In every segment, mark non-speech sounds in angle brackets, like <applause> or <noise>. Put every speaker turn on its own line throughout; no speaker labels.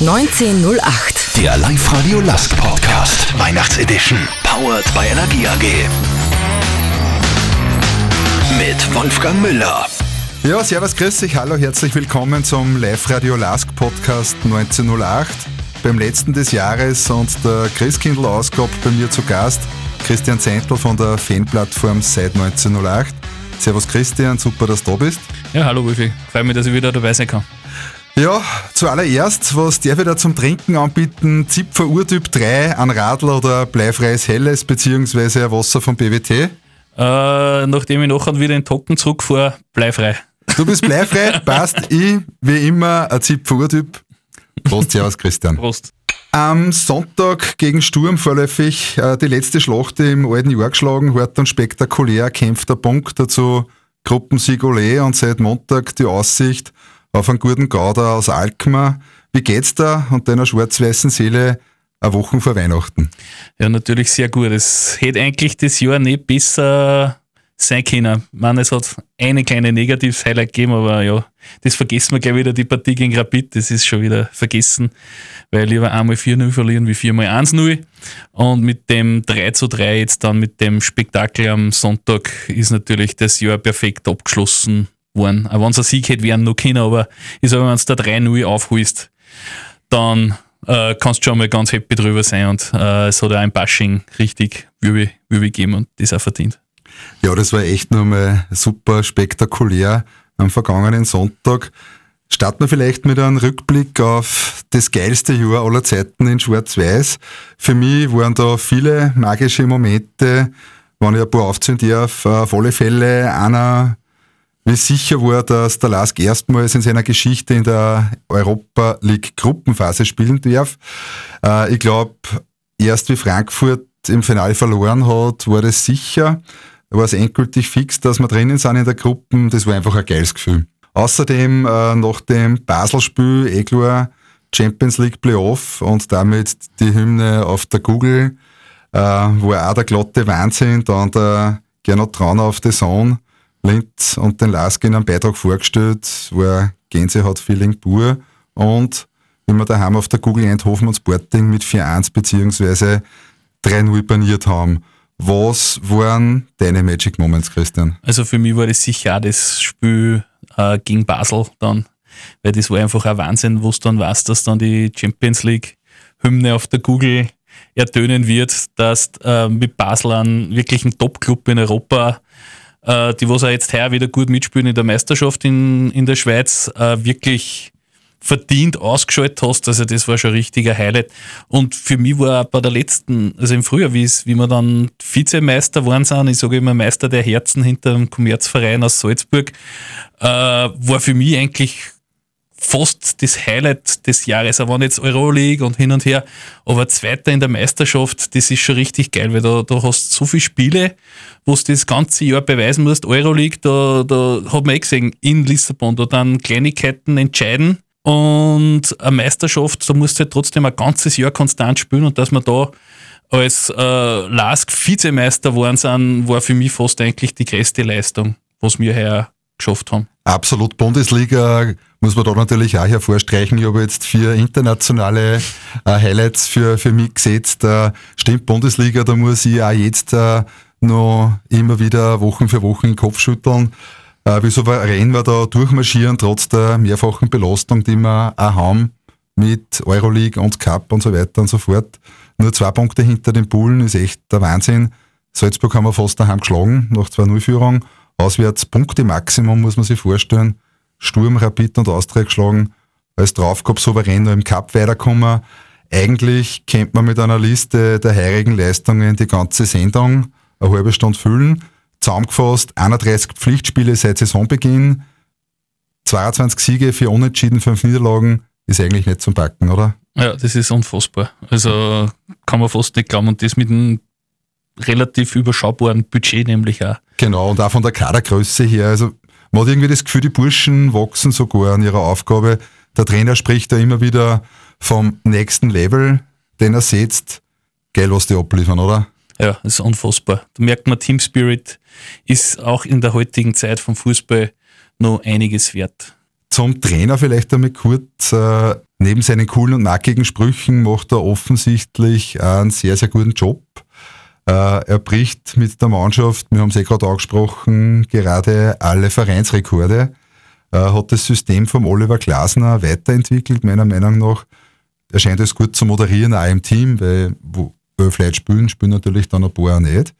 1908.
Der Live-Radio Last Podcast. Weihnachtsedition. Powered by Energie AG. Mit Wolfgang Müller.
Ja, servus, grüß dich, hallo, herzlich willkommen zum Live-Radio Lask Podcast 1908. Beim letzten des Jahres und der Christkindl-Ausgabe bei mir zu Gast Christian Zentl von der Fanplattform seit 1908. Servus Christian, super, dass du da bist.
Ja, hallo Wolfi, freut mich, dass ich wieder dabei sein kann.
Ja, zuallererst, was darf ich da zum Trinken anbieten? Zipfer Urtyp 3, ein Radl oder bleifreies Helles beziehungsweise ein Wasser vom BWT?
Äh, nachdem ich nachher wieder in den Tocken zurückfahre, bleifrei.
Du bist bleifrei, <laughs> passt. Ich, wie immer, ein Zipfer-Urtyp. Prost, servus, Christian.
Prost.
Am Sonntag gegen Sturm vorläufig äh, die letzte Schlacht im alten Jahr geschlagen, hart und spektakulär, kämpfter Punkt, dazu Gruppensieg Ole und seit Montag die Aussicht auf einen guten Gauder aus Alkmaar. Wie geht's da und deiner schwarz-weißen Seele eine Woche vor Weihnachten?
Ja, natürlich sehr gut. Es hätte eigentlich das Jahr nicht besser sein können. Ich meine, es hat eine kleine Negativ-Highlight gegeben, aber ja, das vergessen wir gleich wieder, die Partie gegen Rapid, das ist schon wieder vergessen, weil lieber einmal 4-0 verlieren wie viermal 1-0 und mit dem 3 3 jetzt dann mit dem Spektakel am Sonntag ist natürlich das Jahr perfekt abgeschlossen worden. Auch wenn es ein Sieg hätte werden noch können, aber ich sage, wenn du da 3-0 aufholst, dann äh, kannst du schon mal ganz happy drüber sein und äh, es hat auch ein Bashing richtig Wirbel, Wirbel gegeben und das auch verdient.
Ja, das war echt nochmal super spektakulär am vergangenen Sonntag. Starten wir vielleicht mit einem Rückblick auf das geilste Jahr aller Zeiten in Schwarz-Weiß. Für mich waren da viele magische Momente, wenn ich ein paar aufzählen darf. Auf alle Fälle einer, wie sicher war, dass der Lask erstmals in seiner Geschichte in der Europa League Gruppenphase spielen darf. Äh, ich glaube, erst wie Frankfurt im Finale verloren hat, war das sicher war es endgültig fix, dass wir drinnen sind in der Gruppe. Das war einfach ein geiles Gefühl. Außerdem äh, nach dem Basel-Spiel eh klar Champions League Playoff und damit die Hymne auf der Google äh, war auch der glatte Wahnsinn. Dann der Gernot Trauner auf The Zone, Linz und den Lask in einem Beitrag vorgestellt, war Gänsehaut-Feeling pur und wie wir daheim auf der Google Eindhoven und Sporting mit 4-1 beziehungsweise 3-0 baniert haben. Was waren deine Magic Moments, Christian?
Also für mich war das sicher auch das Spiel äh, gegen Basel dann, weil das war einfach ein Wahnsinn, wo es dann weiß, dass dann die Champions League Hymne auf der Google ertönen wird, dass äh, mit Basel einen wirklichen Top-Club in Europa, äh, die was auch jetzt heuer wieder gut mitspielen in der Meisterschaft in, in der Schweiz, äh, wirklich verdient ausgeschaltet hast. Also das war schon ein richtiger Highlight. Und für mich war bei der letzten, also im Frühjahr, wie, wie wir dann Vizemeister waren sind, ich sage immer Meister der Herzen hinter dem Kommerzverein aus Salzburg, äh, war für mich eigentlich fast das Highlight des Jahres. Er war jetzt Euroleague und hin und her, aber Zweiter in der Meisterschaft, das ist schon richtig geil, weil da, da hast so viele Spiele, wo du das ganze Jahr beweisen musst. Euroleague, da, da hat man eh gesehen, in Lissabon, da dann Kleinigkeiten entscheiden und eine Meisterschaft, da musst du halt trotzdem ein ganzes Jahr konstant spielen und dass wir da als äh, Lask Vizemeister geworden sind, war für mich fast eigentlich die größte Leistung, was wir her geschafft haben.
Absolut. Bundesliga muss man da natürlich auch hervorstreichen. Ich habe jetzt vier internationale äh, Highlights für, für mich gesetzt. Äh, stimmt, Bundesliga, da muss ich auch jetzt äh, noch immer wieder Wochen für Wochen den Kopf schütteln äh, wie souverän wir da durchmarschieren, trotz der mehrfachen Belastung, die wir auch haben mit Euroleague und Cup und so weiter und so fort. Nur zwei Punkte hinter den Bullen ist echt der Wahnsinn. Salzburg haben wir fast daheim geschlagen, nach 2-0-Führung. Auswärts Punkte Maximum, muss man sich vorstellen. Sturm, Rapid und Austria geschlagen. Als Draufkopf souverän noch im Cup weiterkommen. Eigentlich könnte man mit einer Liste der heurigen Leistungen die ganze Sendung eine halbe Stunde füllen zusammengefasst 31 Pflichtspiele seit Saisonbeginn, 22 Siege, 4 Unentschieden, 5 Niederlagen, ist eigentlich nicht zum Backen, oder?
Ja, das ist unfassbar. Also kann man fast nicht glauben und das mit einem relativ überschaubaren Budget nämlich auch.
Genau, und auch von der Kadergröße her. Also man hat irgendwie das Gefühl, die Burschen wachsen sogar an ihrer Aufgabe. Der Trainer spricht da immer wieder vom nächsten Level, den er setzt. Geil, was die abliefern, oder?
Ja, das ist unfassbar. Da merkt man, Team Spirit ist auch in der heutigen Zeit vom Fußball noch einiges wert.
Zum Trainer vielleicht einmal kurz. Äh, neben seinen coolen und markigen Sprüchen macht er offensichtlich einen sehr, sehr guten Job. Äh, er bricht mit der Mannschaft, wir haben es eh gerade angesprochen, gerade alle Vereinsrekorde. Er hat das System vom Oliver Glasner weiterentwickelt, meiner Meinung nach. Er scheint es gut zu moderieren, auch im Team, weil wo vielleicht spielen, spielen natürlich dann ein paar auch nicht.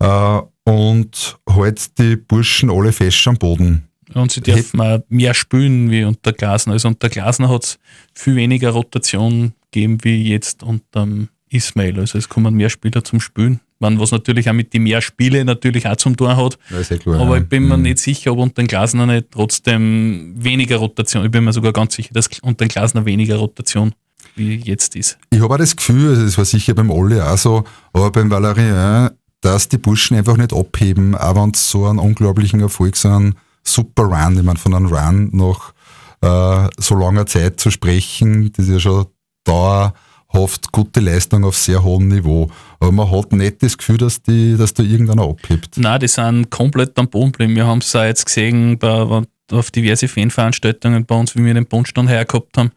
Äh, und halt die Burschen alle fest am Boden.
Und sie dürfen auch mehr spielen wie unter Glasner. Also unter Glasner hat es viel weniger Rotation gegeben wie jetzt unter Ismail. Also es kommen mehr Spieler zum Spielen. Man, was natürlich auch mit den mehr Spiele natürlich auch zum Tor hat. Ja, klar, Aber ich bin mir mhm. nicht sicher, ob unter den Glasner nicht trotzdem weniger Rotation. Ich bin mir sogar ganz sicher, dass unter den Glasner weniger Rotation wie jetzt ist.
Ich habe auch das Gefühl, also das war sicher beim Olli auch so, aber beim Valerien, dass die Burschen einfach nicht abheben, auch wenn sie so einen unglaublichen Erfolg sind super Run. Ich meine, von einem Run nach äh, so langer Zeit zu sprechen, das ist ja schon dauerhaft gute Leistung auf sehr hohem Niveau. Aber man hat nicht das Gefühl, dass, die, dass da irgendeiner abhebt.
Nein, die sind komplett am Boden geblieben. Wir haben es auch jetzt gesehen bei, auf diverse Fanveranstaltungen bei uns, wie wir den Bundstand hergehabt haben.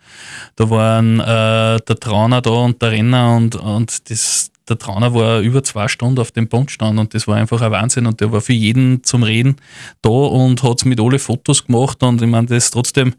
Da waren äh, der Trauner da und der Renner und, und das, der Trauner war über zwei Stunden auf dem Bondstand und das war einfach ein Wahnsinn und der war für jeden zum Reden da und hat mit alle Fotos gemacht und ich meine, das ist trotzdem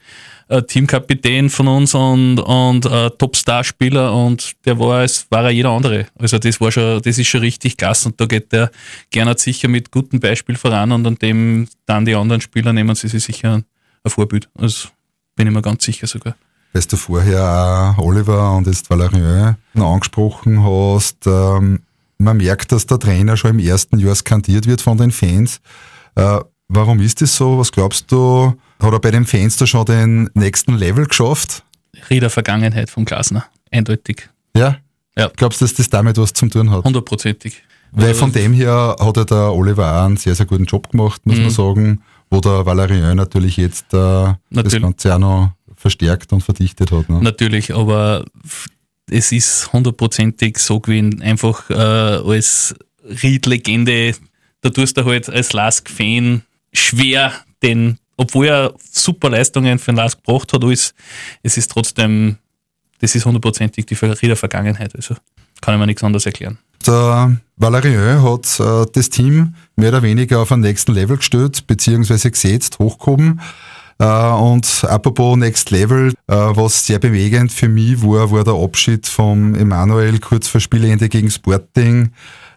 ein Teamkapitän von uns und, und ein Topstar-Spieler und der war, als war er jeder andere. Also das war schon, das ist schon richtig klasse und da geht der gerne sicher mit gutem Beispiel voran und an dem dann die anderen Spieler nehmen sie sich sicher ein Vorbild. Also bin ich mir ganz sicher sogar
weil du vorher auch Oliver und jetzt Valerian angesprochen hast, ähm, man merkt, dass der Trainer schon im ersten Jahr skandiert wird von den Fans. Äh, warum ist das so? Was glaubst du? Hat er bei den Fans da schon den nächsten Level geschafft?
Rieder Vergangenheit vom Glasner, eindeutig.
Ja? Ja. Glaubst du, dass das damit was zu tun hat?
Hundertprozentig.
Weil von dem her hat ja der Oliver auch einen sehr, sehr guten Job gemacht, muss mhm. man sagen. Wo der Valerian natürlich jetzt äh, natürlich. das Ganze auch noch verstärkt und verdichtet hat. Ne?
Natürlich, aber es ist hundertprozentig so gewesen, einfach äh, als Ried-Legende, da tust du halt als Lask-Fan schwer den, obwohl er super Leistungen für den Lask gebracht hat, alles, es ist trotzdem, das ist hundertprozentig die Rieder Vergangenheit, also kann ich mir nichts anderes erklären.
Der Valerian hat äh, das Team mehr oder weniger auf ein nächsten Level gestellt, beziehungsweise gesetzt, hochgehoben. Äh, und apropos Next Level, äh, was sehr bewegend für mich war, war der Abschied vom Emanuel kurz vor Spielende gegen Sporting.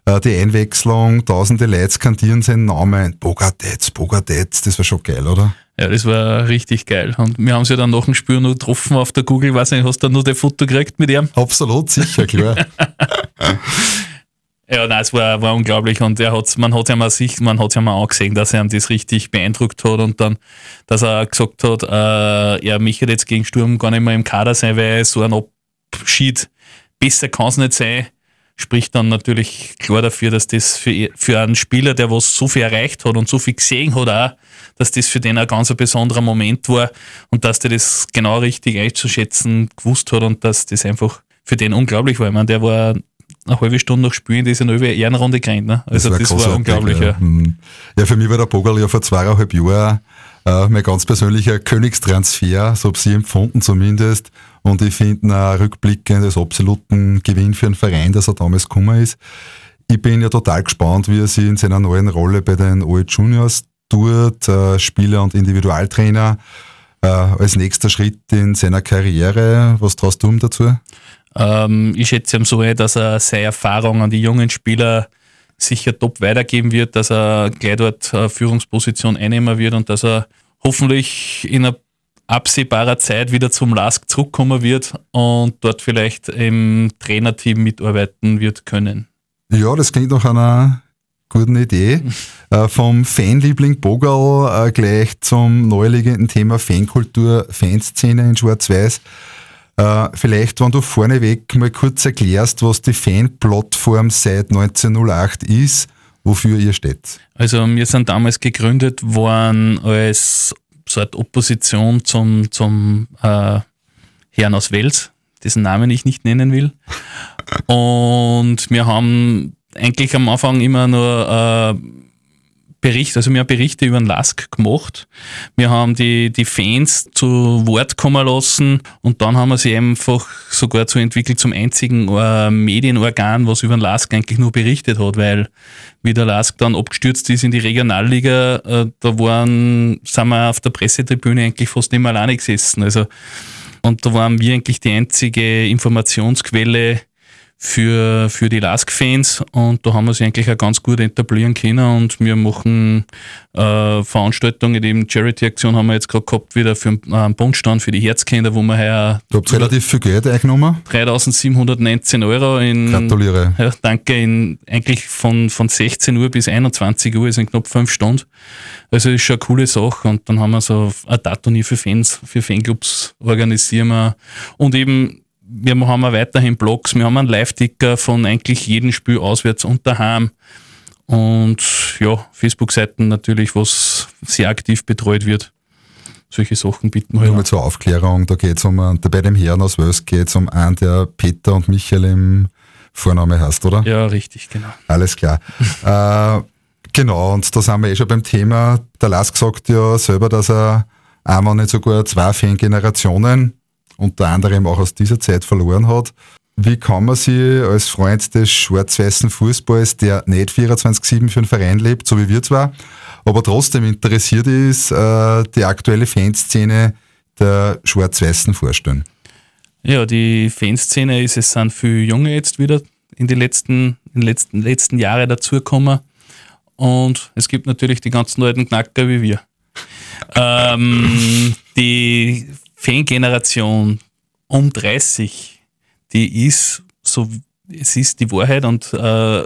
Äh, die Einwechslung, tausende Leute skandieren seinen Namen. Bogadetz, Bogadetz, das war schon geil, oder?
Ja, das war richtig geil. Und wir haben sie ja dann nach dem Spiel noch getroffen auf der Google. Weiß nicht, hast du dann nur das Foto gekriegt mit ihm?
Absolut, sicher, klar. <laughs>
Ja, nein, es war, war unglaublich und er hat, man hat ja mal sich, man hat ja mal angesehen, dass er ihm das richtig beeindruckt hat und dann, dass er gesagt hat, äh, er möchte jetzt gegen Sturm gar nicht mehr im Kader sein, weil so ein Abschied besser kann es nicht sein. Spricht dann natürlich klar dafür, dass das für, für einen Spieler, der was so viel erreicht hat und so viel gesehen hat, auch, dass das für den ein ganz besonderer Moment war und dass der das genau richtig einzuschätzen gewusst hat und dass das einfach für den unglaublich war. Ich meine, der war eine halbe Stunde noch spielen, die ist ja noch über eine Ehrenrunde gerannt. Ne? Also das, war, das war unglaublich. Ja.
Hm. ja. für mich war der Bogal ja vor zweieinhalb Jahren äh, mein ganz persönlicher Königstransfer, so habe ich empfunden zumindest. Und ich finde ihn rückblickend als absoluten Gewinn für einen Verein, dass er damals gekommen ist. Ich bin ja total gespannt, wie er sich in seiner neuen Rolle bei den OE Juniors tut, äh, Spieler und Individualtrainer, äh, als nächster Schritt in seiner Karriere. Was traust du ihm dazu?
Ähm, ich schätze ihm so ein, dass er seine Erfahrung an die jungen Spieler sicher top weitergeben wird, dass er gleich dort eine Führungsposition einnehmen wird und dass er hoffentlich in einer absehbarer Zeit wieder zum LASK zurückkommen wird und dort vielleicht im Trainerteam mitarbeiten wird können.
Ja, das klingt nach einer guten Idee. <laughs> äh, vom Fanliebling Bogal äh, gleich zum neuliegenden Thema Fankultur, Fanszene in Schwarz-Weiß. Äh, vielleicht, wenn du vorneweg mal kurz erklärst, was die Fanplattform seit 1908 ist, wofür ihr steht.
Also wir sind damals gegründet worden als so eine Opposition zum, zum äh, Herrn aus Wels, dessen Namen ich nicht nennen will. <laughs> Und wir haben eigentlich am Anfang immer nur äh, Bericht, also wir haben Berichte über den Lask gemacht. Wir haben die, die Fans zu Wort kommen lassen und dann haben wir sie einfach sogar so entwickelt zum einzigen äh, Medienorgan, was über den Lask eigentlich nur berichtet hat, weil wie der Lask dann abgestürzt ist in die Regionalliga, äh, da waren, sind wir auf der Pressetribüne eigentlich fast nicht mehr alleine gesessen. Also, und da waren wir eigentlich die einzige Informationsquelle, für, für die Lask-Fans und da haben wir sie eigentlich auch ganz gut etablieren können und wir machen äh, Veranstaltungen, eben Charity-Aktion haben wir jetzt gerade gehabt, wieder für einen Bundstand für die Herzkinder, wo wir heuer...
Du habt relativ viel Geld eingenommen?
3719 Euro in...
Gratuliere.
Ja, danke, in, eigentlich von, von 16 Uhr bis 21 Uhr, ist in knapp fünf Stunden. Also ist schon eine coole Sache und dann haben wir so ein Taturnier für Fans, für Fanclubs organisieren wir und eben wir haben weiterhin Blogs, wir haben einen Live-Ticker von eigentlich jedem Spiel auswärts und daheim. Und ja, Facebook-Seiten natürlich, was sehr aktiv betreut wird. Solche Sachen bieten wir.
Nur mal zur Aufklärung, da geht es um, bei dem Herrn aus Wels geht es um einen, der Peter und Michael im Vorname heißt, oder?
Ja, richtig, genau.
Alles klar. <laughs> äh, genau, und da sind wir eh schon beim Thema. Der Lars sagt ja selber, dass er einmal nicht sogar zwei Fangenerationen unter anderem auch aus dieser Zeit verloren hat. Wie kann man sich als Freund des schwarz-weißen Fußballs, der nicht 24-7 für einen Verein lebt, so wie wir zwar, aber trotzdem interessiert ist, äh, die aktuelle Fanszene der Schwarz-Weißen vorstellen?
Ja, die Fanszene ist, es sind viele Junge jetzt wieder in die letzten, in den letzten, letzten Jahre dazugekommen. Und es gibt natürlich die ganzen alten Knacker wie wir. ähm, die Fangeneration um 30, die ist so, es ist die Wahrheit und äh,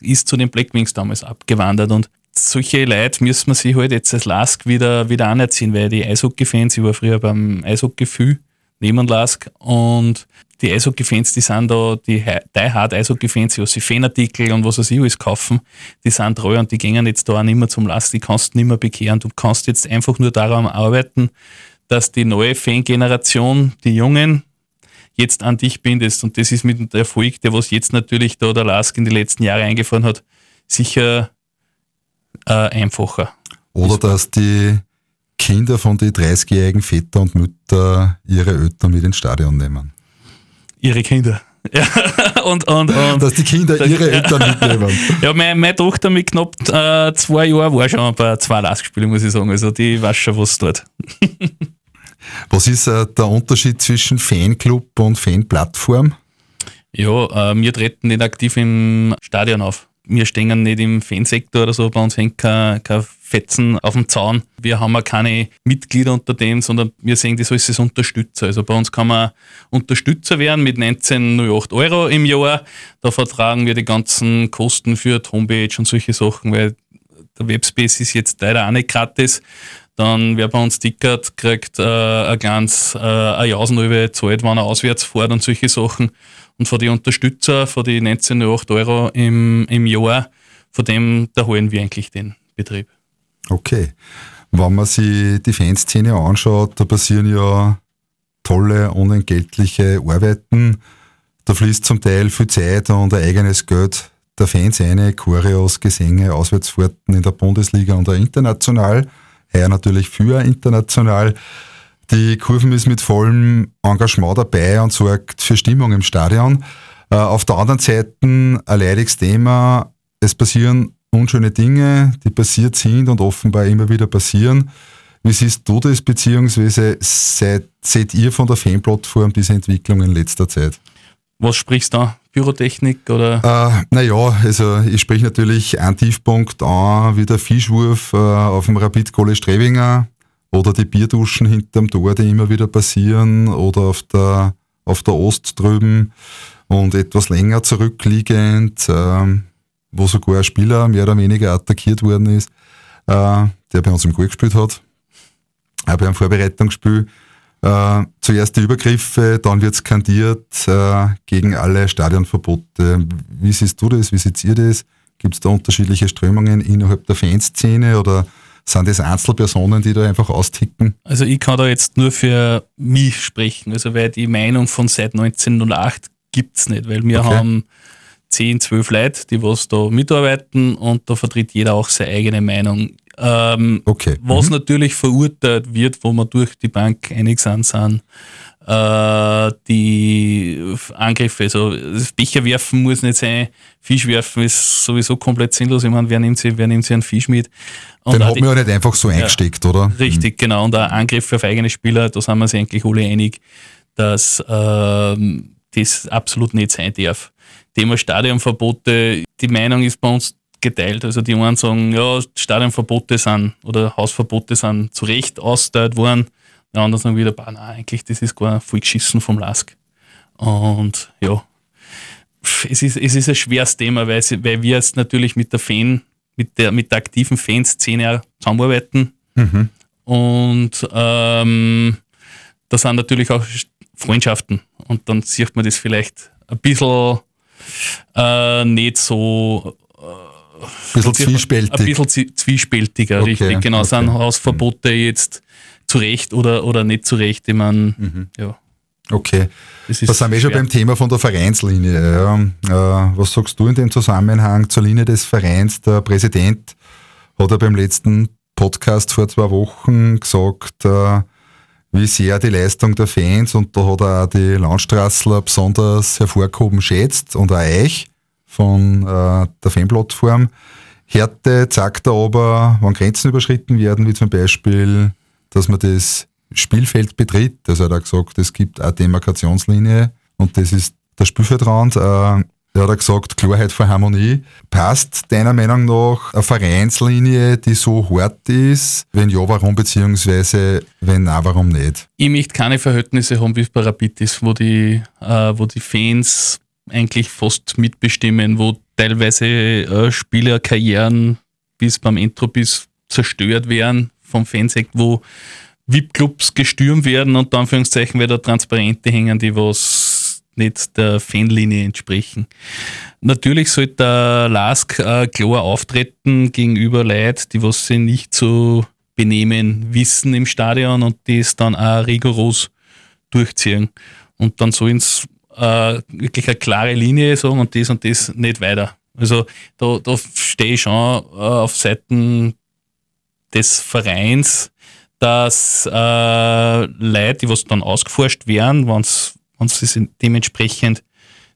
ist zu den Blackwings damals abgewandert und solche Leute müssen wir sich halt jetzt als Lask wieder, wieder anerziehen, weil die Eishockey-Fans, ich war früher beim Eishockey-Fü neben Lask und die Eishockey-Fans, die sind da, die Die Hard Eishockey-Fans, die sich Fanartikel und was weiß ich alles kaufen, die sind treu und die gehen jetzt da auch nicht mehr zum Lask, die kannst du nicht mehr bekehren. Du kannst jetzt einfach nur daran arbeiten, dass die neue Fangeneration, die Jungen, jetzt an dich bindest. Und das ist mit dem Erfolg, der was jetzt natürlich da der Lask in die letzten Jahre eingefahren hat, sicher äh, einfacher.
Oder dass die Kinder von den 30-jährigen Väter und Mütter ihre Eltern mit ins Stadion nehmen.
Ihre Kinder. <laughs> Ja, und, und, und.
Dass die Kinder ihre Eltern <laughs> mitnehmen.
Ja, meine, meine Tochter mit knapp äh, zwei Jahren war schon bei zwei Lask-Spielen, muss ich sagen. Also die weiß schon, was dort. <laughs>
was ist äh, der Unterschied zwischen Fanclub und Fanplattform?
Ja, äh, wir treten nicht aktiv im Stadion auf wir stehen nicht im Fansektor oder so, bei uns hängt kein, kein Fetzen auf dem Zaun. Wir haben auch keine Mitglieder unter dem, sondern wir sehen das als Unterstützer. Also bei uns kann man Unterstützer werden mit 19,08 Euro im Jahr. Da vertragen wir die ganzen Kosten für die Homepage und solche Sachen, weil der Webspace ist jetzt leider auch nicht gratis. Dann wer bei uns tickert, kriegt äh, ein ganz äh, ein Jausenrübe zahlt, wenn er auswärts fährt und solche Sachen. Und von den Unterstützer, von den 19,8 Euro im, im Jahr, von dem, da holen wir eigentlich den Betrieb.
Okay. Wenn man sich die Fanszene anschaut, da passieren ja tolle, unentgeltliche Arbeiten. Da fließt zum Teil viel Zeit und ein eigenes Geld der Fans ein, Choreos, Gesänge, Auswärtsfahrten in der Bundesliga und auch international. Heuer natürlich für international. Die Kurven ist mit vollem Engagement dabei und sorgt für Stimmung im Stadion. Äh, auf der anderen Seite ein leidiges Thema. Es passieren unschöne Dinge, die passiert sind und offenbar immer wieder passieren. Wie siehst du das, beziehungsweise seid, seht ihr von der Fanplattform diese Entwicklung in letzter Zeit?
Was sprichst du da? Pyrotechnik oder?
Äh, naja, also ich spreche natürlich einen Tiefpunkt an, wie der Fischwurf äh, auf dem Rapid Kohle Strebinger oder die Bierduschen hinterm Tor, die immer wieder passieren, oder auf der, auf der Ost drüben und etwas länger zurückliegend, äh, wo sogar ein Spieler mehr oder weniger attackiert worden ist, äh, der bei uns im Goal gespielt hat, auch bei einem Vorbereitungsspiel. Äh, zuerst die Übergriffe, dann wird skandiert äh, gegen alle Stadionverbote. Wie siehst du das? Wie seht ihr das? Gibt es da unterschiedliche Strömungen innerhalb der Fanszene oder sind das Einzelpersonen, die da einfach austicken?
Also ich kann da jetzt nur für mich sprechen, also weil die Meinung von seit 1908 gibt es nicht, weil wir okay. haben 10, 12 Leute, die was da mitarbeiten und da vertritt jeder auch seine eigene Meinung. Ähm,
Okay.
Was
Mhm.
natürlich verurteilt wird, wo wir durch die Bank einig sind, sind äh, die Angriffe. Also Becher werfen muss nicht sein, Fisch werfen ist sowieso komplett sinnlos. Ich meine, wer nimmt sich, wer nimmt sich einen Fisch mit? Und
Den hat man ja nicht einfach so eingesteckt, oder?
Richtig, genau. Und auch Angriffe auf eigene Spieler, da sind wir uns eigentlich alle einig, dass ähm, das absolut nicht sein darf. Thema Stadionverbote, die Meinung ist bei uns geteilt. Also die einen sagen, ja, Stadionverbote sind oder Hausverbote sind zu Recht ausgeteilt worden. Die anderen sagen wieder, bah, nein, eigentlich, das ist gar voll geschissen vom Lask. Und ja, es ist, es ist ein schweres Thema, weil, weil wir jetzt natürlich mit der Fan, mit der, mit der aktiven Fanszene zusammenarbeiten.
Mhm.
Und ähm, da sind natürlich auch Freundschaften. Und dann sieht man das vielleicht ein bisschen äh, nicht so
Ein bisschen
ein
zwiespältig.
bisschen zi- zwiespältiger,
Okay,
richtig. Genau,
okay.
sind Hausverbote jetzt zu Recht oder, oder nicht zu Recht. Ich meine, ja,
Okay.
das
Da sind wir schon beim Thema von der Vereinslinie. Ja. Äh, was sagst du in dem Zusammenhang zur Linie des Vereins? Der Präsident hat ja beim letzten Podcast vor zwei Wochen gesagt, äh, wie sehr die Leistung der Fans und da hat er auch die Landstraßler besonders hervorgehoben schätzt und auch euch von äh, der Fanplattform. Härte zeigt er aber, wenn Grenzen überschritten werden, wie zum Beispiel, dass man das Spielfeld betritt. Also er hat auch gesagt, es gibt eine Demarkationslinie und das ist der Spielfeldrand. Äh, er hat gesagt, Klarheit vor Harmonie. Passt deiner Meinung nach eine Vereinslinie, die so hart ist? Wenn ja, warum? Beziehungsweise, wenn nein, warum nicht?
ich möchte keine Verhältnisse haben, wie bei Rapid ist, wo die, äh, wo die Fans eigentlich fast mitbestimmen, wo teilweise äh, Spielerkarrieren bis beim Entropis zerstört werden vom Fansekt, wo VIP-Clubs gestürmt werden und Anführungszeichen, da Transparente hängen, die was nicht der Fanlinie entsprechen. Natürlich sollte der Lask äh, klar auftreten gegenüber Leuten, die was sie nicht zu benehmen wissen im Stadion und das dann auch rigoros durchziehen. Und dann sollen sie äh, wirklich eine klare Linie sagen und das und das nicht weiter. Also da, da stehe ich schon äh, auf Seiten des Vereins, dass äh, Leute, die was dann ausgeforscht werden, wenn sie sich dementsprechend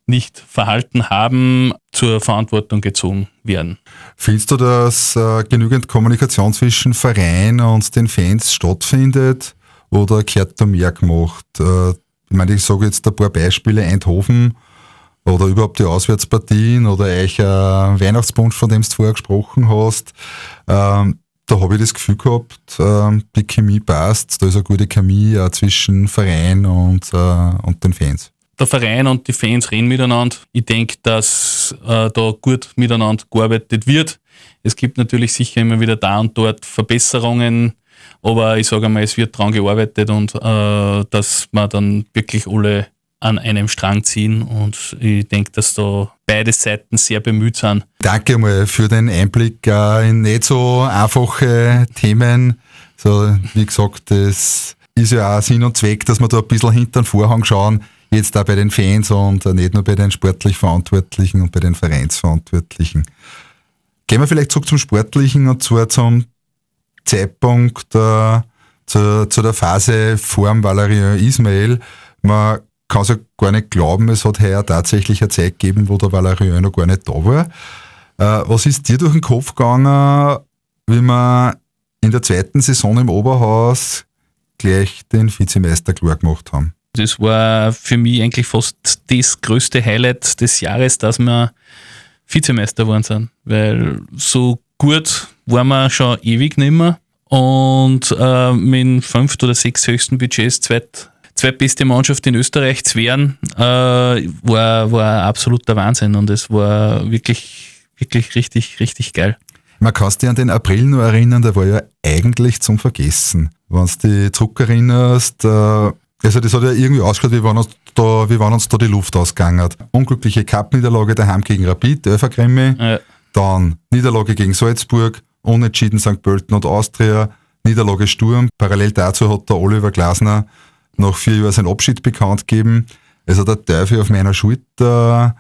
nicht verhalten haben, zur Verantwortung gezogen werden.
Findest du, dass äh, genügend Kommunikation zwischen Verein und den Fans stattfindet oder gehört da mehr gemacht? Äh, ich meine, ich sage jetzt ein paar Beispiele, Eindhoven oder überhaupt die Auswärtspartien oder euch äh, Weihnachtsbunsch, von dem du vorher gesprochen hast. Ähm, da habe ich das Gefühl gehabt, ähm, die Chemie passt, da ist eine gute Chemie auch zwischen Verein und, äh, und den Fans.
der Verein und die Fans reden miteinander. Ich denke, dass äh, da gut miteinander gearbeitet wird. Es gibt natürlich sicher immer wieder da und dort Verbesserungen, aber ich sage einmal, es wird dran gearbeitet und äh, dass wir dann wirklich alle an einem Strang ziehen und ich denke, dass da beide Seiten sehr bemüht sind.
Danke mal für den Einblick äh, in nicht so einfache Themen. So, wie gesagt, das ist ja auch Sinn und Zweck, dass wir da ein bisschen hinter den Vorhang schauen, jetzt auch bei den Fans und nicht nur bei den sportlich Verantwortlichen und bei den Vereinsverantwortlichen. Gehen wir vielleicht zurück zum Sportlichen und zwar zum Zeitpunkt äh, zu, zu der Phase vor dem Valerian Ismail. Man kann es ja gar nicht glauben, es hat heuer tatsächlich eine Zeit gegeben, wo der Valerian noch gar nicht da war. Äh, was ist dir durch den Kopf gegangen, wie wir in der zweiten Saison im Oberhaus gleich den Vizemeister klar gemacht haben?
Das war für mich eigentlich fast das größte Highlight des Jahres, dass wir Vizemeister geworden sind. Weil so gut waren wir schon ewig nicht mehr. Und äh, mit dem fünft oder sechs höchsten Budgets zweit, zweitbeste Mannschaft in Österreich zu werden, äh, war, war absoluter Wahnsinn. Und es war wirklich, wirklich richtig, richtig geil.
Man kann sich an den April nur erinnern, der war ja eigentlich zum Vergessen. Wenn du dich zurückerinnerst, äh, also das hat ja irgendwie ausgeschaut, wie wenn uns da, wie wenn uns da die Luft ausgegangen. Unglückliche Cup-Niederlage daheim gegen Rapid, Öferkremme,
Äh,
dann Niederlage gegen Salzburg, Unentschieden St. Pölten und Austria, Niederlage Sturm. Parallel dazu hat der Oliver Glasner nach vier Jahren seinen Abschied bekannt gegeben. Also der Teufel auf meiner Schulter,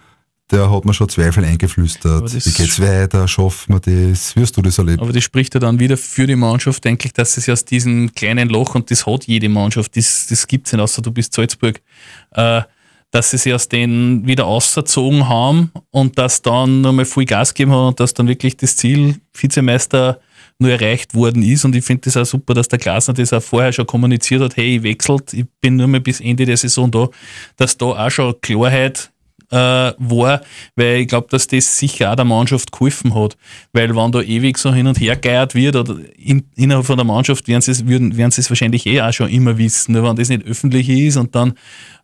der hat mir schon Zweifel eingeflüstert. Wie geht's weiter? Schaffen wir das? Wie hast du das erlebt?
Aber das spricht ja dann wieder für die Mannschaft, denke ich, dass es aus diesem kleinen Loch, und das hat jede Mannschaft, das, das es nicht, außer du bist Salzburg, äh, dass sie sich aus denen wieder ausgezogen haben und dass dann nochmal viel Gas gegeben haben und dass dann wirklich das Ziel Vizemeister nur erreicht worden ist. Und ich finde das auch super, dass der Glasner das auch vorher schon kommuniziert hat, hey, ich wechselt, ich bin nur mal bis Ende der Saison da, dass da auch schon Klarheit äh, war, weil ich glaube, dass das sicher auch der Mannschaft geholfen hat. Weil wenn da ewig so hin und her geiert wird oder in, innerhalb von der Mannschaft werden sie es würden, werden sie es wahrscheinlich eh auch schon immer wissen. Nur wenn das nicht öffentlich ist und dann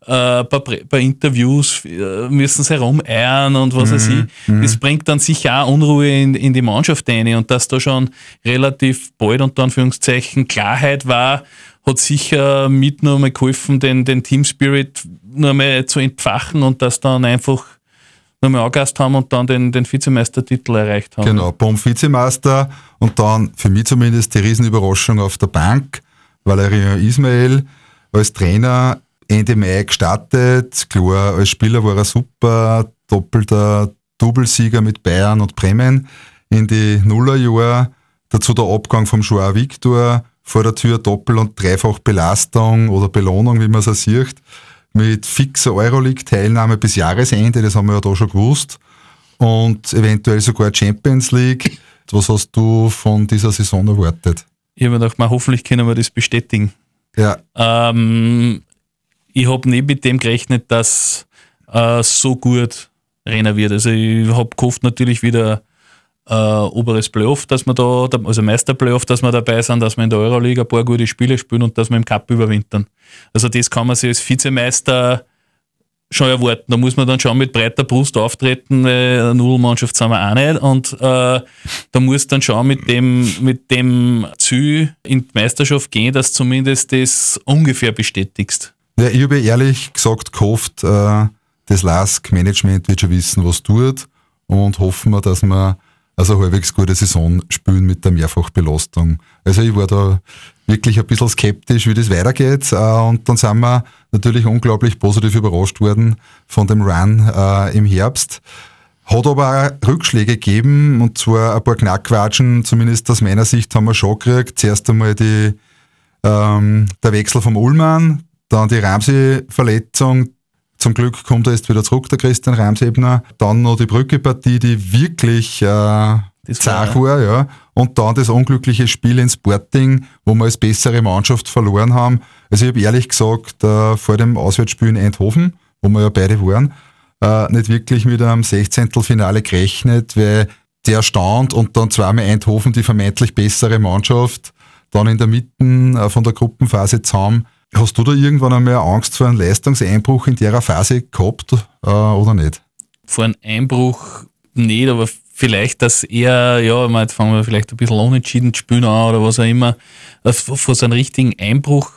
äh, bei, bei, Interviews äh, müssen sie herumeiern und was mhm. weiß ich. Mhm. Das bringt dann sicher auch Unruhe in, in die Mannschaft rein und dass da schon relativ bald unter Anführungszeichen Klarheit war, hat sicher mit noch mal geholfen, den, den Team Spirit noch mal zu entfachen und das dann einfach noch mal angast haben und dann den, den Vizemeistertitel erreicht haben.
Genau, Bomb Vizemeister und dann für mich zumindest die Riesenüberraschung auf der Bank, Valerian Ismail als Trainer Ende Mai gestartet. Klar, als Spieler war er super, doppelter Doublesieger mit Bayern und Bremen in die Nullerjahre. Dazu der Abgang vom Joao Victor, vor der Tür Doppel- und Dreifach Belastung oder Belohnung, wie man es sieht, mit fixer Euroleague-Teilnahme bis Jahresende, das haben wir ja da schon gewusst, und eventuell sogar Champions League. Was hast du von dieser Saison erwartet?
Ich habe mir gedacht, hoffentlich können wir das bestätigen.
Ja.
Ähm, ich habe nicht mit dem gerechnet, dass äh, so gut rennen wird. Also ich habe gehofft natürlich wieder äh, oberes Playoff, dass wir da, also Meisterplayoff, dass wir dabei sind, dass wir in der Euroleague ein paar gute Spiele spielen und dass wir im Cup überwintern. Also das kann man sich als Vizemeister schon erwarten. Da muss man dann schon mit breiter Brust auftreten, weil Nudelmannschaft sind wir auch nicht. Und äh, da muss dann schon mit dem, mit dem Ziel in die Meisterschaft gehen, dass zumindest das ungefähr bestätigst.
Ja, ich habe ehrlich gesagt gehofft, äh, das LASK-Management wird schon wissen, was tut und hoffen wir, dass wir also halbwegs gute Saison spielen mit der Mehrfachbelastung. Also ich war da wirklich ein bisschen skeptisch, wie das weitergeht. Äh, und dann sind wir natürlich unglaublich positiv überrascht worden von dem Run äh, im Herbst. Hat aber auch Rückschläge gegeben, und zwar ein paar Knackquatschen, zumindest aus meiner Sicht haben wir schon gekriegt. Zuerst einmal die, ähm, der Wechsel vom Ullmann, dann die Ramsey-Verletzung, zum Glück kommt er jetzt wieder zurück, der Christian Reimsebner. Dann noch die Brückepartie, die wirklich äh, zart war, ja. Und dann das unglückliche Spiel in Sporting, wo wir als bessere Mannschaft verloren haben. Also ich habe ehrlich gesagt äh, vor dem Auswärtsspiel in Eindhoven, wo wir ja beide waren, äh, nicht wirklich mit einem 16. Finale gerechnet, weil der Stand und dann zweimal Eindhoven, die vermeintlich bessere Mannschaft, dann in der Mitte äh, von der Gruppenphase zusammen Hast du da irgendwann einmal Angst vor einem Leistungseinbruch in der Phase gehabt äh, oder nicht?
Vor einem Einbruch nicht, aber vielleicht, dass eher, ja, jetzt fangen wir vielleicht ein bisschen unentschieden zu spielen an oder was auch immer. Äh, vor so einem richtigen Einbruch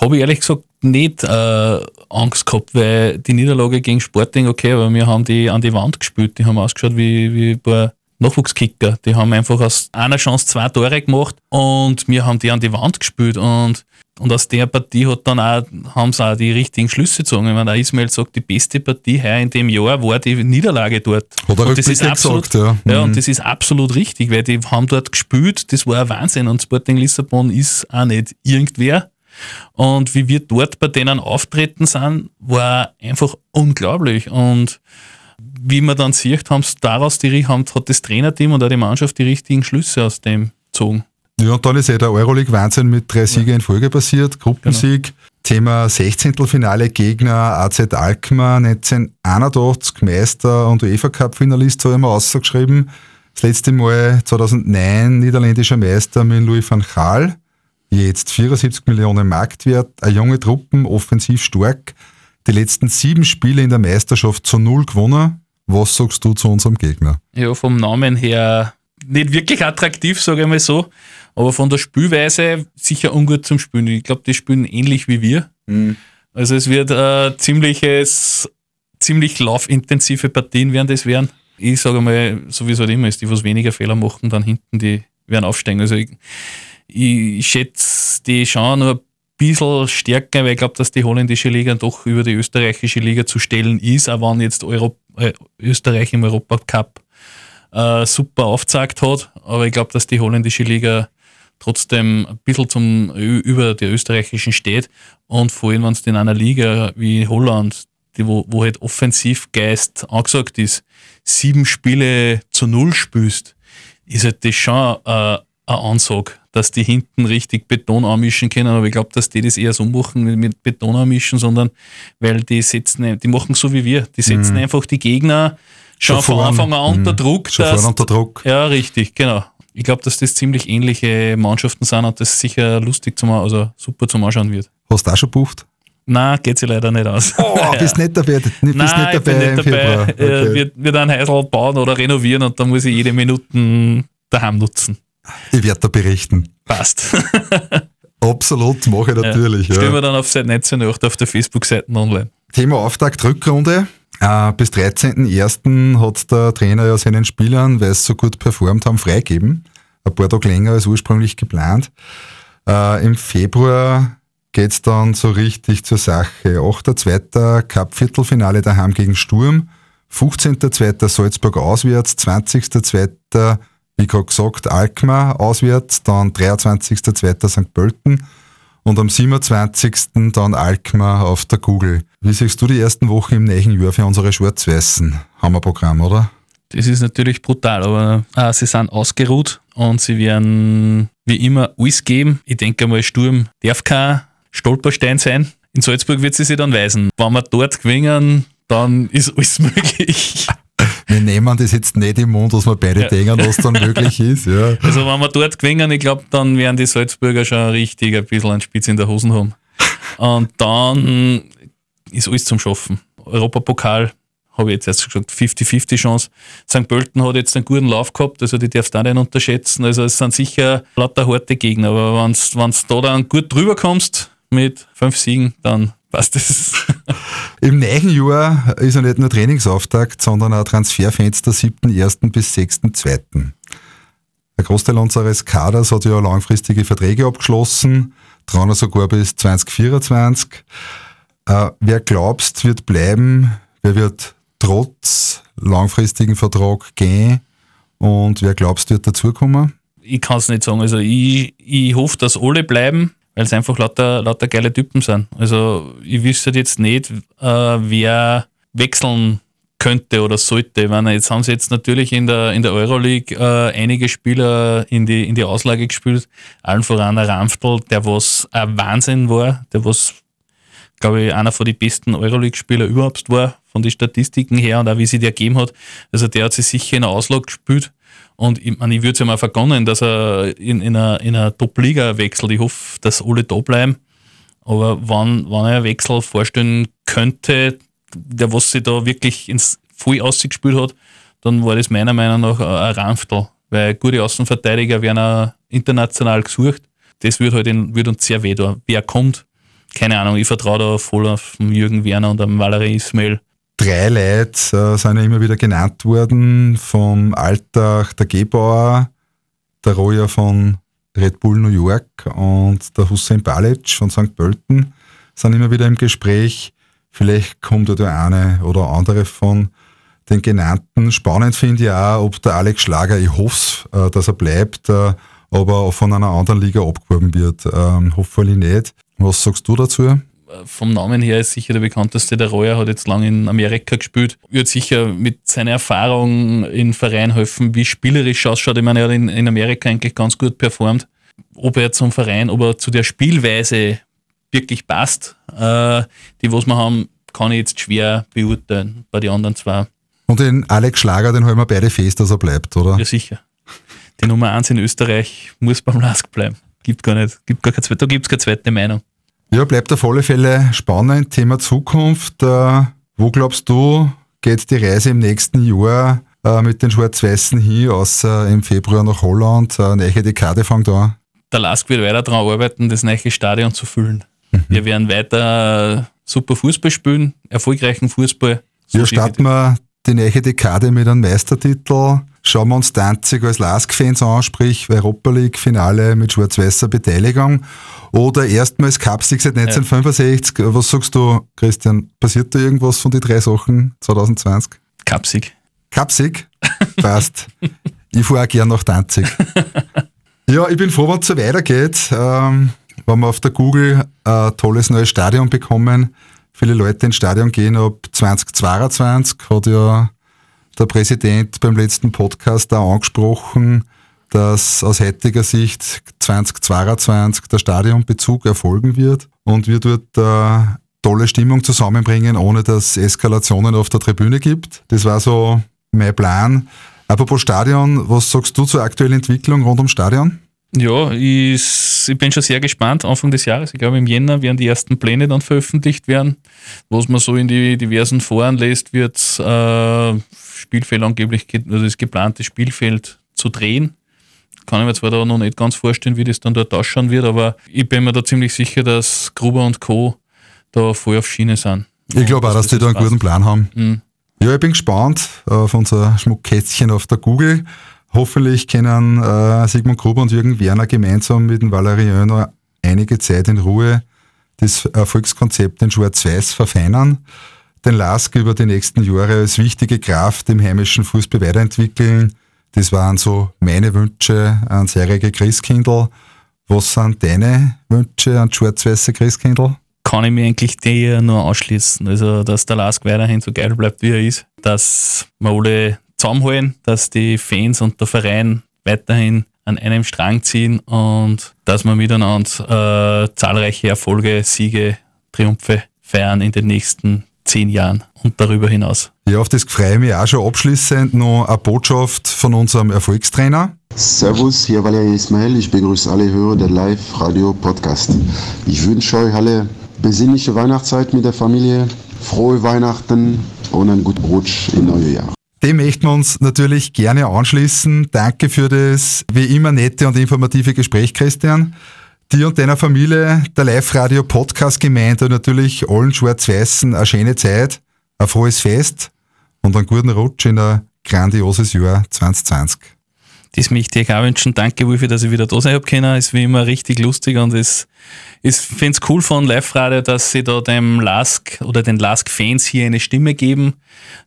habe ich ehrlich gesagt nicht äh, Angst gehabt, weil die Niederlage gegen Sporting, okay, aber wir haben die an die Wand gespielt, die haben ausgeschaut wie, wie ein paar Nachwuchskicker. Die haben einfach aus einer Chance zwei Tore gemacht und wir haben die an die Wand gespielt und und aus der Partie hat dann auch, haben sie auch die richtigen Schlüsse gezogen. Ich meine, der Ismail sagt, die beste Partie heuer in dem Jahr war die Niederlage dort.
Hat er und das ist absolut, gesagt,
ja. ja mhm. und das ist absolut richtig, weil die haben dort gespielt, das war ein Wahnsinn. Und Sporting Lissabon ist auch nicht irgendwer. Und wie wir dort bei denen auftreten sind, war einfach unglaublich. Und wie man dann sieht, haben daraus die, haben, hat das Trainerteam und auch die Mannschaft die richtigen Schlüsse aus dem gezogen.
Ja, und dann ist eh der Euroleague-Wahnsinn mit drei Siegen ja. in Folge passiert. Gruppensieg, genau. Thema 16. Finale Gegner AZ Alkmaar 1981 Meister und UEFA Cup Finalist, habe ich mal ausgeschrieben. Das letzte Mal 2009 niederländischer Meister mit Louis van Gaal. Jetzt 74 Millionen Marktwert, eine junge Truppen, offensiv stark. Die letzten sieben Spiele in der Meisterschaft zu null gewonnen. Was sagst du zu unserem Gegner?
Ja, vom Namen her nicht wirklich attraktiv, sage ich mal so. Aber von der Spielweise sicher ungut zum Spielen. Ich glaube, die spielen ähnlich wie wir. Mhm. Also es wird äh, ziemliches, ziemlich laufintensive Partien werden das werden. Ich sage mal, so wie es halt immer ist, die was weniger Fehler machen, dann hinten, die werden aufsteigen. Also ich, ich schätze die schon nur ein bisschen stärker, weil ich glaube, dass die holländische Liga doch über die österreichische Liga zu stellen ist, auch wenn jetzt Europ äh, Österreich im Europacup äh, super aufgezeigt hat. Aber ich glaube, dass die holländische Liga trotzdem ein bisschen zum, über der österreichischen steht. Und vor allem, wenn es in einer Liga wie Holland, die, wo, wo halt Offensivgeist angesagt ist, sieben Spiele zu null spielst, ist halt das schon äh, eine Ansage, dass die hinten richtig Beton anmischen können. Aber ich glaube, dass die das eher so machen mit, mit Beton anmischen, sondern weil die setzen, die machen so wie wir. Die setzen mhm. einfach die Gegner schon, schon von Anfang an unter mhm. Druck.
Schon dass, unter Druck.
Ja, richtig, genau. Ich glaube, dass das ziemlich ähnliche Mannschaften sind und das sicher lustig zum, also super zum Anschauen wird.
Hast du auch schon bucht?
Nein, geht sich leider nicht aus.
Oh, <laughs> bist nicht dabei, bist
Nein, nicht dabei, nicht dabei. Okay. Wir, wir ein Häusl bauen oder renovieren und da muss ich jede Minute daheim nutzen.
Ich werde da berichten.
Passt. <laughs>
Absolut, mache ich natürlich. Ja.
Stellen wir dann auf Seite 19.8 auf der Facebook-Seite online.
Thema Auftakt Rückrunde. Äh, bis 13.01. hat der Trainer ja seinen Spielern, weil sie so gut performt haben, freigegeben. Ein paar Tage länger als ursprünglich geplant. Äh, Im Februar geht es dann so richtig zur Sache. 8.2. Cup-Viertelfinale daheim gegen Sturm. 15.2. Salzburg auswärts. 20.2. wie gerade gesagt, Alkmaar auswärts. Dann 23.2. St. Pölten. Und am 27. dann Alkmaar auf der Google. Wie siehst du die ersten Wochen im neuen Jahr für unsere Schwarz-Weißen? Hammerprogramm, oder?
Das ist natürlich brutal, aber äh, sie sind ausgeruht und sie werden wie immer alles geben. Ich denke mal, Sturm darf kein Stolperstein sein. In Salzburg wird sie sich dann weisen. Wenn wir dort gewinnen, dann ist alles <laughs> möglich.
Wir nehmen das jetzt nicht im Mund, dass wir beide ja. denken, was dann möglich ist. Ja. <laughs>
Also wenn wir dort gewinnen, ich glaube, dann werden die Salzburger schon richtig ein bisschen einen Spitz in der Hosen haben. Und dann ist alles zum Schaffen. Europapokal habe ich jetzt erst gesagt, 50-50 Chance. St. Pölten hat jetzt einen guten Lauf gehabt, also die darfst du auch nicht unterschätzen. Also es sind sicher lauter harte Gegner, aber wenn du da dann gut drüber kommst mit fünf Siegen, dann passt es. <laughs>
Im neuen Jahr ist ja nicht nur Trainingsauftakt, sondern auch Transferfenster 7.1. bis 6.2. Der Großteil unseres Kaders hat ja langfristige Verträge abgeschlossen, dran sogar bis 2024. Äh, wer glaubst, wird bleiben? Wer wird trotz langfristigen Vertrag gehen? Und wer glaubst, wird dazukommen?
Ich kann es nicht sagen. Also ich, ich hoffe, dass alle bleiben weil es einfach lauter, lauter geile Typen sind. Also ich wüsste jetzt nicht, äh, wer wechseln könnte oder sollte. Wenn jetzt haben sie jetzt natürlich in der, in der Euroleague äh, einige Spieler in die, in die Auslage gespielt. Allen voran der Ramftl, der was ein Wahnsinn war, der was, glaube ich, einer von den besten Euroleague-Spieler überhaupt war, von den Statistiken her und auch wie sie der gegeben hat. Also der hat sich sicher in der Auslage gespielt. Und ich, meine, ich würde es ja mal vergonnen, dass er in, in einer, in einer Top-Liga wechselt. Ich hoffe, dass alle da bleiben. Aber wenn, wenn er einen Wechsel vorstellen könnte, der was sich da wirklich ins Voll ausgespielt hat, dann war das meiner Meinung nach ein Ranftel. Weil gute Außenverteidiger werden auch international gesucht. Das wird halt in, uns sehr weh da. Wer kommt? Keine Ahnung, ich vertraue da voll auf Jürgen Werner und am Valerie Ismail
drei Leute äh, sind ja immer wieder genannt worden, vom Alltag der Gebauer, der Royer von Red Bull New York und der Hussein Balic von St. Pölten sind immer wieder im Gespräch. Vielleicht kommt ja der eine oder andere von den genannten. Spannend finde ich auch, ob der Alex Schlager, ich hoffe äh, dass er bleibt, äh, aber auch von einer anderen Liga abgeworben wird. Ähm, hoffentlich nicht. Was sagst du dazu?
vom Namen her ist sicher der bekannteste. Der Royer hat jetzt lange in Amerika gespielt. Wird sicher mit seiner Erfahrung in Verein helfen, wie spielerisch ausschaut. Ich meine, er hat in, in Amerika eigentlich ganz gut performt. Ob er zum Verein, ob er zu der Spielweise wirklich passt, äh, die was wir haben, kann ich jetzt schwer beurteilen bei den anderen zwei.
Und den Alex Schlager, den halten wir beide fest, dass er bleibt, oder?
Ja, sicher. Die Nummer 1 in Österreich muss beim Lask bleiben. Gibt gar nicht, gibt gar keine, da gibt es keine zweite Meinung.
Ja, bleibt auf alle Fälle spannend. Thema Zukunft. Äh, wo glaubst du, geht die Reise im nächsten Jahr äh, mit den Schwarz-Weißen hin, außer im Februar nach Holland? Eine neue Dekade fängt an.
Der Lask wird weiter daran arbeiten, das neue Stadion zu füllen. Mhm. Wir werden weiter super Fußball spielen, erfolgreichen Fußball.
So ja, starten wir die neue Dekade mit einem Meistertitel. schauen wir uns Danzig als Lask-Fans an, sprich Europa League-Finale mit schwarz-weißer Beteiligung oder erstmals Cupsieg seit 1965. Ja. Was sagst du, Christian? Passiert da irgendwas von den drei Sachen 2020?
Cupsieg.
Cupsieg? Passt. ich fahre auch gern nach Danzig. <laughs> ja, ich bin froh, wenn es so weitergeht. Ähm, wenn wir auf der Google ein tolles neues Stadion bekommen, viele Leute ins Stadion gehen ab 2022, hat ja der Präsident beim letzten Podcast auch angesprochen, dass aus heutiger Sicht 2022 der Stadionbezug erfolgen wird und wir dort eine tolle Stimmung zusammenbringen, ohne dass es Eskalationen auf der Tribüne gibt. Das war so mein Plan. Apropos Stadion, was sagst du zur aktuellen Entwicklung rund ums Stadion?
Ja, ich, ich, bin schon sehr gespannt. Anfang des Jahres, ich glaube im Jänner, werden die ersten Pläne dann veröffentlicht werden. Was man so in die diversen Foren lässt, wird äh, Spielfeld angeblich, also das geplante Spielfeld zu drehen. Kann ich mir zwar da noch nicht ganz vorstellen, wie das dann dort ausschauen wird, aber ich bin mir da ziemlich sicher, dass Gruber und Co. da voll auf Schiene sind.
Ich glaube auch, dass die da einen guten Plan haben. Mhm. Ja, ich bin gespannt auf unser Schmuckkästchen auf der Google. Hoffentlich können äh, Sigmund Gruber und Jürgen Werner gemeinsam mit dem Valerian noch einige Zeit in Ruhe das Erfolgskonzept in Schwarz-Weiß verfeinern, den LASK über die nächsten Jahre als wichtige Kraft im heimischen Fußball weiterentwickeln. Das waren so meine Wünsche an Serige Christkindl. Was sind deine Wünsche an schwarz-weiße Christkindl?
kann ich mir eigentlich dir nur anschließen. Also, dass der Lask weiterhin so geil bleibt, wie er ist, dass wir alle zusammenholen, dass die Fans und der Verein weiterhin an einem Strang ziehen und dass wir miteinander äh, zahlreiche Erfolge, Siege, Triumphe feiern in den nächsten zehn Jahren und darüber hinaus.
Ja, auf das freue ich mich auch schon abschließend noch eine Botschaft von unserem Erfolgstrainer.
Servus, hier Valerie Ismail. Ich begrüße alle Hörer der Live-Radio-Podcast. Ich wünsche euch alle besinnliche Weihnachtszeit mit der Familie, frohe Weihnachten und einen guten Rutsch im neuen Jahr.
Dem möchten wir uns natürlich gerne anschließen. Danke für das wie immer nette und informative Gespräch, Christian. Dir und deiner Familie, der Live-Radio-Podcast-Gemeinde und natürlich allen Schwarz-Weißen eine schöne Zeit, ein frohes Fest und einen guten Rutsch in ein grandioses Jahr 2020
das möchte ich auch wünschen. Danke, Wolfi, dass ich wieder da sein habe können. Ist wie immer richtig lustig und es, ich finde es cool von Live-Radio, dass sie da dem Lask oder den Lask-Fans hier eine Stimme geben,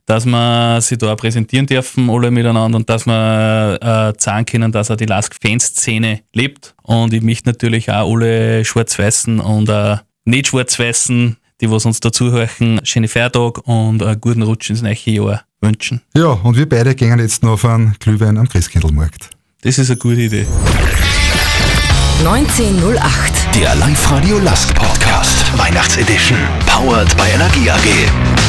dass wir sie da präsentieren dürfen, alle miteinander und dass wir äh, sagen können, dass auch die Lask-Fanszene lebt. Und ich möchte natürlich auch alle Schwarz-Weißen und äh, nicht Schwarz-Weißen, die was uns dazuhören, schöne Feiertag und einen guten Rutsch ins neue Jahr wünschen.
Ja, und wir beide gehen jetzt noch auf einen Glühwein am Christkindlmarkt.
Das ist eine gute Idee.
1908. Der Live-Radio Last Podcast. Weihnachtsedition. Powered by Energie AG.